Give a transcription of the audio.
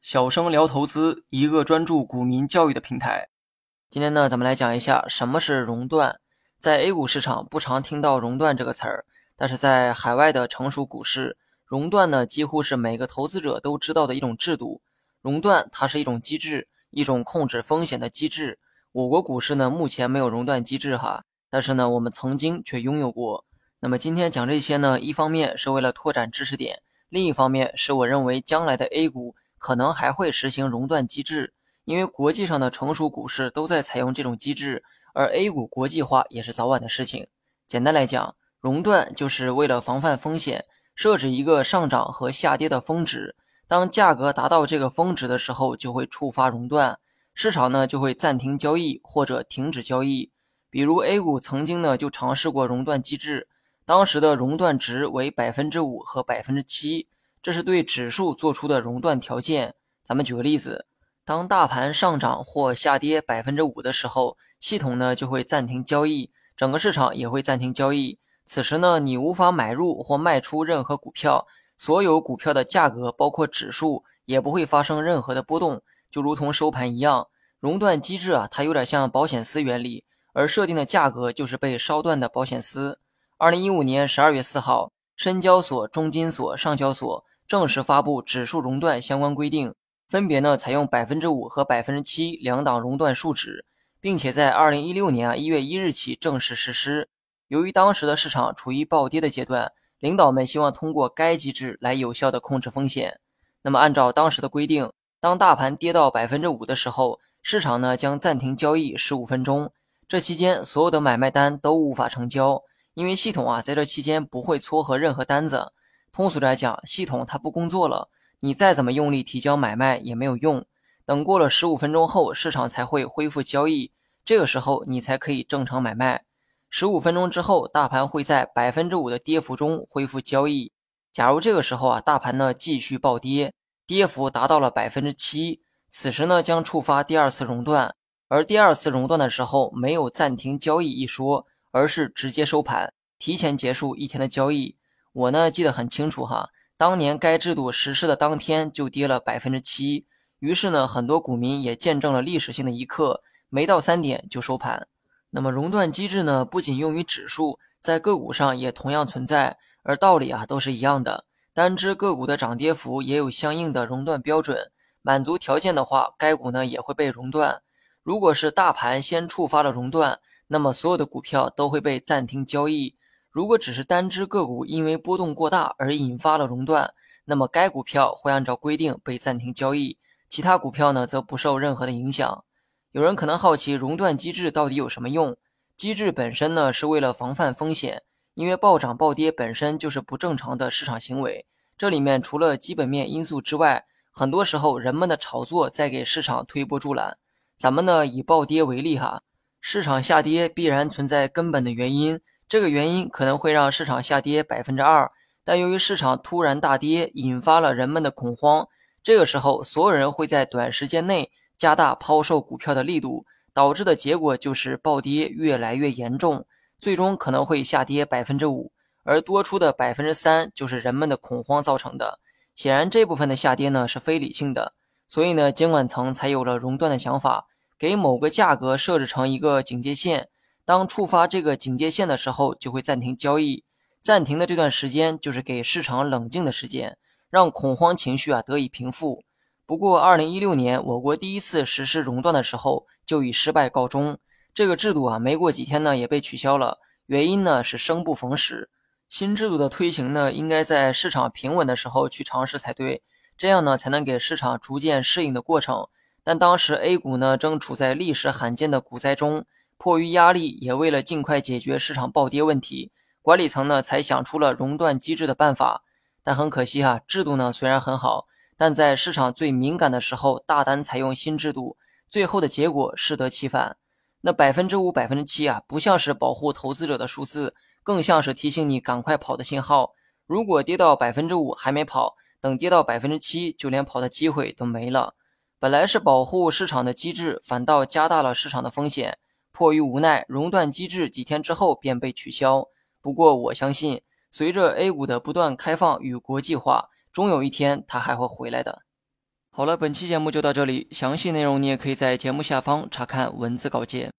小生聊投资，一个专注股民教育的平台。今天呢，咱们来讲一下什么是熔断。在 A 股市场不常听到熔断这个词儿，但是在海外的成熟股市，熔断呢几乎是每个投资者都知道的一种制度。熔断它是一种机制，一种控制风险的机制。我国股市呢目前没有熔断机制哈，但是呢我们曾经却拥有过。那么今天讲这些呢，一方面是为了拓展知识点，另一方面是我认为将来的 A 股可能还会实行熔断机制。因为国际上的成熟股市都在采用这种机制，而 A 股国际化也是早晚的事情。简单来讲，熔断就是为了防范风险，设置一个上涨和下跌的峰值，当价格达到这个峰值的时候，就会触发熔断，市场呢就会暂停交易或者停止交易。比如 A 股曾经呢就尝试过熔断机制，当时的熔断值为百分之五和百分之七，这是对指数做出的熔断条件。咱们举个例子。当大盘上涨或下跌百分之五的时候，系统呢就会暂停交易，整个市场也会暂停交易。此时呢，你无法买入或卖出任何股票，所有股票的价格，包括指数，也不会发生任何的波动，就如同收盘一样。熔断机制啊，它有点像保险丝原理，而设定的价格就是被烧断的保险丝。二零一五年十二月四号，深交所、中金所、上交所正式发布指数熔断相关规定。分别呢采用百分之五和百分之七两档熔断数值，并且在二零一六年啊一月一日起正式实施。由于当时的市场处于暴跌的阶段，领导们希望通过该机制来有效的控制风险。那么按照当时的规定，当大盘跌到百分之五的时候，市场呢将暂停交易十五分钟。这期间所有的买卖单都无法成交，因为系统啊在这期间不会撮合任何单子。通俗来讲，系统它不工作了。你再怎么用力提交买卖也没有用，等过了十五分钟后，市场才会恢复交易，这个时候你才可以正常买卖。十五分钟之后，大盘会在百分之五的跌幅中恢复交易。假如这个时候啊，大盘呢继续暴跌，跌幅达到了百分之七，此时呢将触发第二次熔断。而第二次熔断的时候，没有暂停交易一说，而是直接收盘，提前结束一天的交易。我呢记得很清楚哈。当年该制度实施的当天就跌了百分之七，于是呢，很多股民也见证了历史性的一刻，没到三点就收盘。那么熔断机制呢，不仅用于指数，在个股上也同样存在，而道理啊都是一样的。单只个股的涨跌幅也有相应的熔断标准，满足条件的话，该股呢也会被熔断。如果是大盘先触发了熔断，那么所有的股票都会被暂停交易。如果只是单只个股因为波动过大而引发了熔断，那么该股票会按照规定被暂停交易，其他股票呢则不受任何的影响。有人可能好奇熔断机制到底有什么用？机制本身呢是为了防范风险，因为暴涨暴跌本身就是不正常的市场行为。这里面除了基本面因素之外，很多时候人们的炒作在给市场推波助澜。咱们呢以暴跌为例哈，市场下跌必然存在根本的原因。这个原因可能会让市场下跌百分之二，但由于市场突然大跌，引发了人们的恐慌，这个时候所有人会在短时间内加大抛售股票的力度，导致的结果就是暴跌越来越严重，最终可能会下跌百分之五，而多出的百分之三就是人们的恐慌造成的。显然，这部分的下跌呢是非理性的，所以呢，监管层才有了熔断的想法，给某个价格设置成一个警戒线。当触发这个警戒线的时候，就会暂停交易。暂停的这段时间就是给市场冷静的时间，让恐慌情绪啊得以平复。不过，二零一六年我国第一次实施熔断的时候就以失败告终。这个制度啊，没过几天呢也被取消了。原因呢是生不逢时。新制度的推行呢，应该在市场平稳的时候去尝试才对，这样呢才能给市场逐渐适应的过程。但当时 A 股呢正处在历史罕见的股灾中。迫于压力，也为了尽快解决市场暴跌问题，管理层呢才想出了熔断机制的办法。但很可惜哈，制度呢虽然很好，但在市场最敏感的时候大胆采用新制度，最后的结果适得其反。那百分之五、百分之七啊，不像是保护投资者的数字，更像是提醒你赶快跑的信号。如果跌到百分之五还没跑，等跌到百分之七，就连跑的机会都没了。本来是保护市场的机制，反倒加大了市场的风险。迫于无奈，熔断机制几天之后便被取消。不过，我相信，随着 A 股的不断开放与国际化，终有一天它还会回来的。好了，本期节目就到这里，详细内容你也可以在节目下方查看文字稿件。